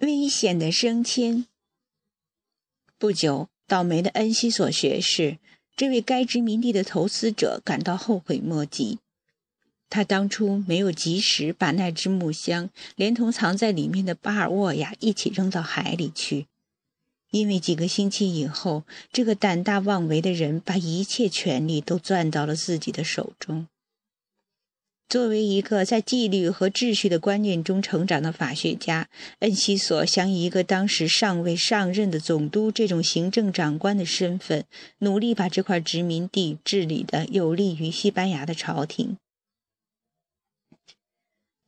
危险的升迁。不久，倒霉的恩西索学士，这位该殖民地的投资者，感到后悔莫及。他当初没有及时把那只木箱连同藏在里面的巴尔沃亚一起扔到海里去，因为几个星期以后，这个胆大妄为的人把一切权力都攥到了自己的手中。作为一个在纪律和秩序的观念中成长的法学家，恩西索想以一个当时尚未上任的总督这种行政长官的身份，努力把这块殖民地治理的有利于西班牙的朝廷。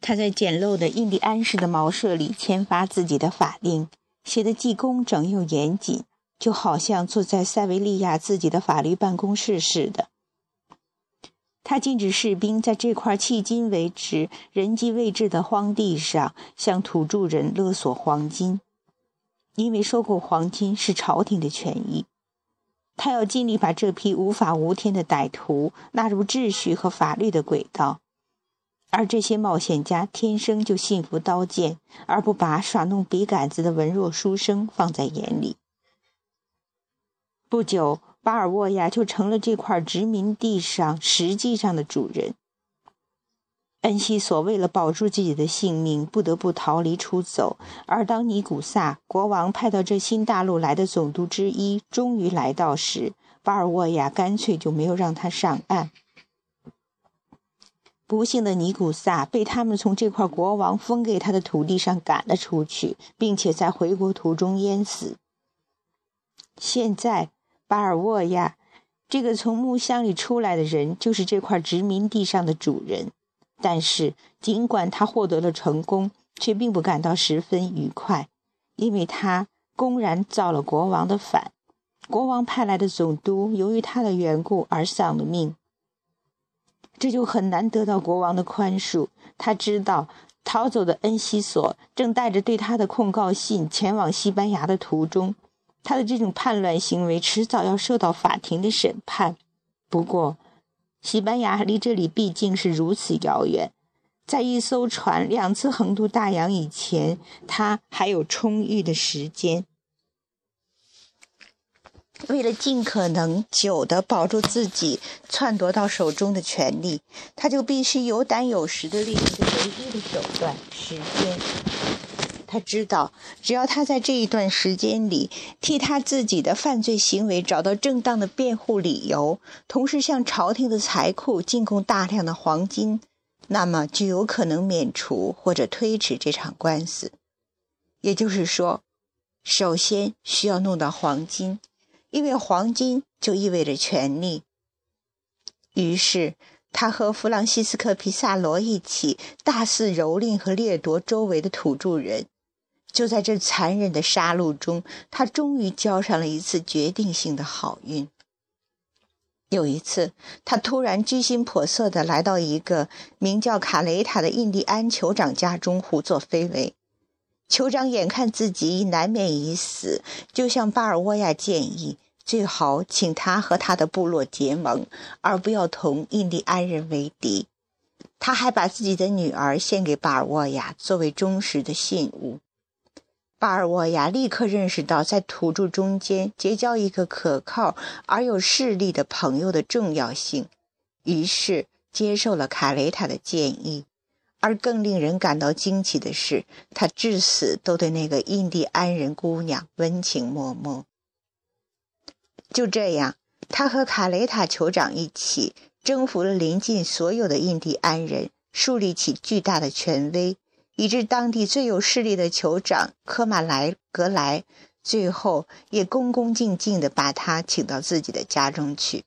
他在简陋的印第安式的茅舍里签发自己的法令，写得既工整又严谨，就好像坐在塞维利亚自己的法律办公室似的。他禁止士兵在这块迄今为止人迹未至的荒地上向土著人勒索黄金，因为收购黄金是朝廷的权益。他要尽力把这批无法无天的歹徒纳入秩序和法律的轨道，而这些冒险家天生就信服刀剑，而不把耍弄笔杆子的文弱书生放在眼里。不久。巴尔沃亚就成了这块殖民地上实际上的主人。恩西索为了保住自己的性命，不得不逃离出走。而当尼古萨国王派到这新大陆来的总督之一终于来到时，巴尔沃亚干脆就没有让他上岸。不幸的尼古萨被他们从这块国王封给他的土地上赶了出去，并且在回国途中淹死。现在。巴尔沃亚，这个从木箱里出来的人，就是这块殖民地上的主人。但是，尽管他获得了成功，却并不感到十分愉快，因为他公然造了国王的反。国王派来的总督由于他的缘故而丧了命，这就很难得到国王的宽恕。他知道，逃走的恩西索正带着对他的控告信前往西班牙的途中。他的这种叛乱行为迟早要受到法庭的审判。不过，西班牙离这里毕竟是如此遥远，在一艘船两次横渡大洋以前，他还有充裕的时间。为了尽可能久地保住自己篡夺到手中的权利，他就必须有胆有识地利用这唯一的手段——时间。他知道，只要他在这一段时间里替他自己的犯罪行为找到正当的辩护理由，同时向朝廷的财库进贡大量的黄金，那么就有可能免除或者推迟这场官司。也就是说，首先需要弄到黄金，因为黄金就意味着权力。于是。他和弗朗西斯科·皮萨罗一起大肆蹂躏和掠夺周围的土著人。就在这残忍的杀戮中，他终于交上了一次决定性的好运。有一次，他突然居心叵测地来到一个名叫卡雷塔的印第安酋长家中胡作非为。酋长眼看自己难免已死，就向巴尔沃亚建议。最好请他和他的部落结盟，而不要同印第安人为敌。他还把自己的女儿献给巴尔沃亚作为忠实的信物。巴尔沃亚立刻认识到在土著中间结交一个可靠而有势力的朋友的重要性，于是接受了卡雷塔的建议。而更令人感到惊奇的是，他至死都对那个印第安人姑娘温情脉脉。就这样，他和卡雷塔酋长一起征服了邻近所有的印第安人，树立起巨大的权威，以致当地最有势力的酋长科马莱格莱最后也恭恭敬敬地把他请到自己的家中去。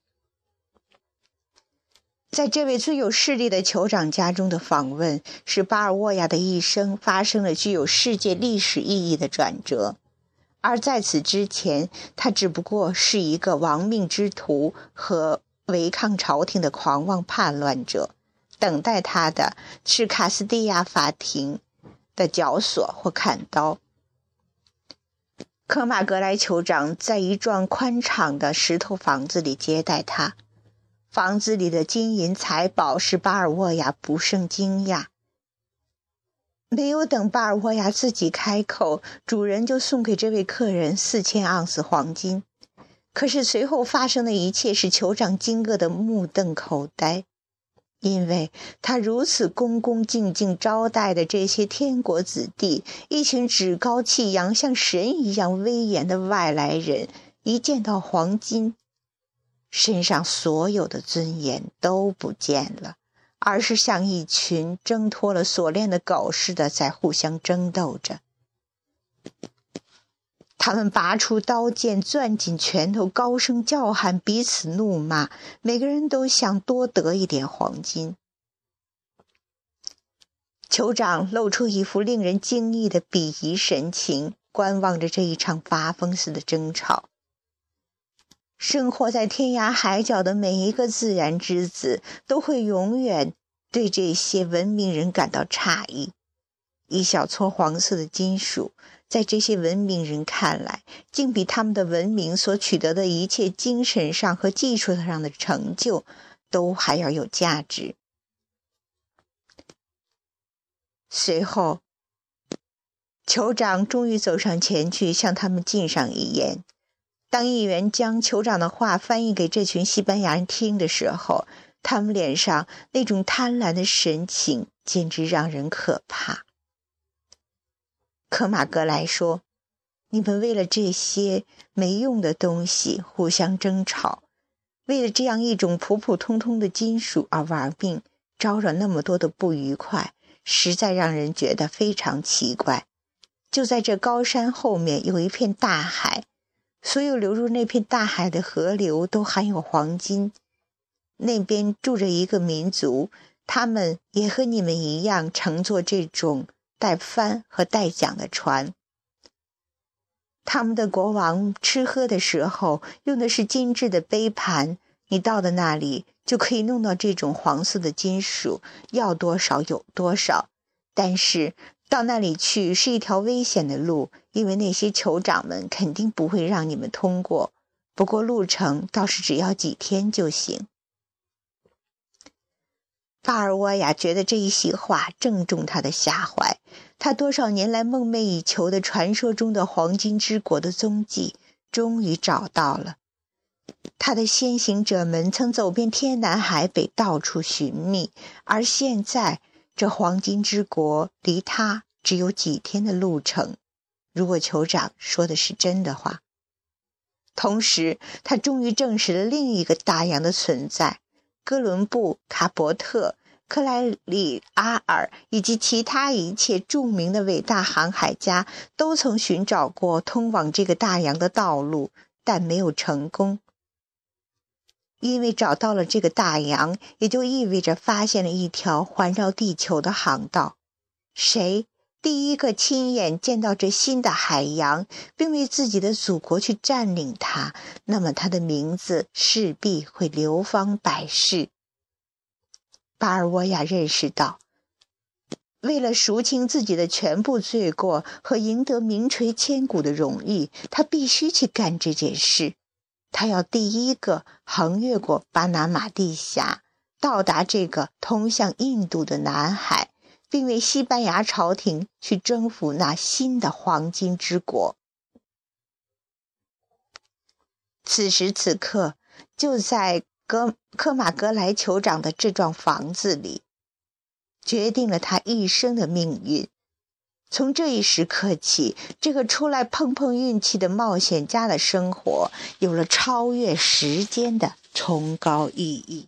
在这位最有势力的酋长家中的访问，使巴尔沃亚的一生发生了具有世界历史意义的转折。而在此之前，他只不过是一个亡命之徒和违抗朝廷的狂妄叛乱者，等待他的是卡斯蒂亚法庭的绞索或砍刀。科马格莱酋长在一幢宽敞的石头房子里接待他，房子里的金银财宝使巴尔沃亚不胜惊讶。没有等巴尔沃亚自己开口，主人就送给这位客人四千盎司黄金。可是随后发生的一切使酋长惊愕的目瞪口呆，因为他如此恭恭敬敬招待的这些天国子弟，一群趾高气扬、像神一样威严的外来人，一见到黄金，身上所有的尊严都不见了。而是像一群挣脱了锁链的狗似的，在互相争斗着。他们拔出刀剑，攥紧拳头，高声叫喊，彼此怒骂。每个人都想多得一点黄金。酋长露出一副令人惊异的鄙夷神情，观望着这一场发疯似的争吵。生活在天涯海角的每一个自然之子，都会永远对这些文明人感到诧异。一小撮黄色的金属，在这些文明人看来，竟比他们的文明所取得的一切精神上和技术上的成就，都还要有价值。随后，酋长终于走上前去，向他们敬上一言。当议员将酋长的话翻译给这群西班牙人听的时候，他们脸上那种贪婪的神情简直让人可怕。科马格莱说：“你们为了这些没用的东西互相争吵，为了这样一种普普通通的金属而玩命，招惹那么多的不愉快，实在让人觉得非常奇怪。就在这高山后面有一片大海。”所有流入那片大海的河流都含有黄金。那边住着一个民族，他们也和你们一样乘坐这种带帆和带桨的船。他们的国王吃喝的时候用的是精致的杯盘。你到的那里就可以弄到这种黄色的金属，要多少有多少。但是。到那里去是一条危险的路，因为那些酋长们肯定不会让你们通过。不过路程倒是只要几天就行。巴尔沃亚觉得这一席话正中他的下怀。他多少年来梦寐以求的传说中的黄金之国的踪迹，终于找到了。他的先行者们曾走遍天南海北，到处寻觅，而现在。这黄金之国离他只有几天的路程，如果酋长说的是真的话。同时，他终于证实了另一个大洋的存在。哥伦布、卡伯特、克莱里阿尔以及其他一切著名的伟大航海家都曾寻找过通往这个大洋的道路，但没有成功。因为找到了这个大洋，也就意味着发现了一条环绕地球的航道。谁第一个亲眼见到这新的海洋，并为自己的祖国去占领它，那么他的名字势必会流芳百世。巴尔沃亚认识到，为了赎清自己的全部罪过和赢得名垂千古的荣誉，他必须去干这件事。他要第一个横越过巴拿马地峡，到达这个通向印度的南海，并为西班牙朝廷去征服那新的黄金之国。此时此刻，就在格科马格莱酋长的这幢房子里，决定了他一生的命运。从这一时刻起，这个出来碰碰运气的冒险家的生活有了超越时间的崇高意义。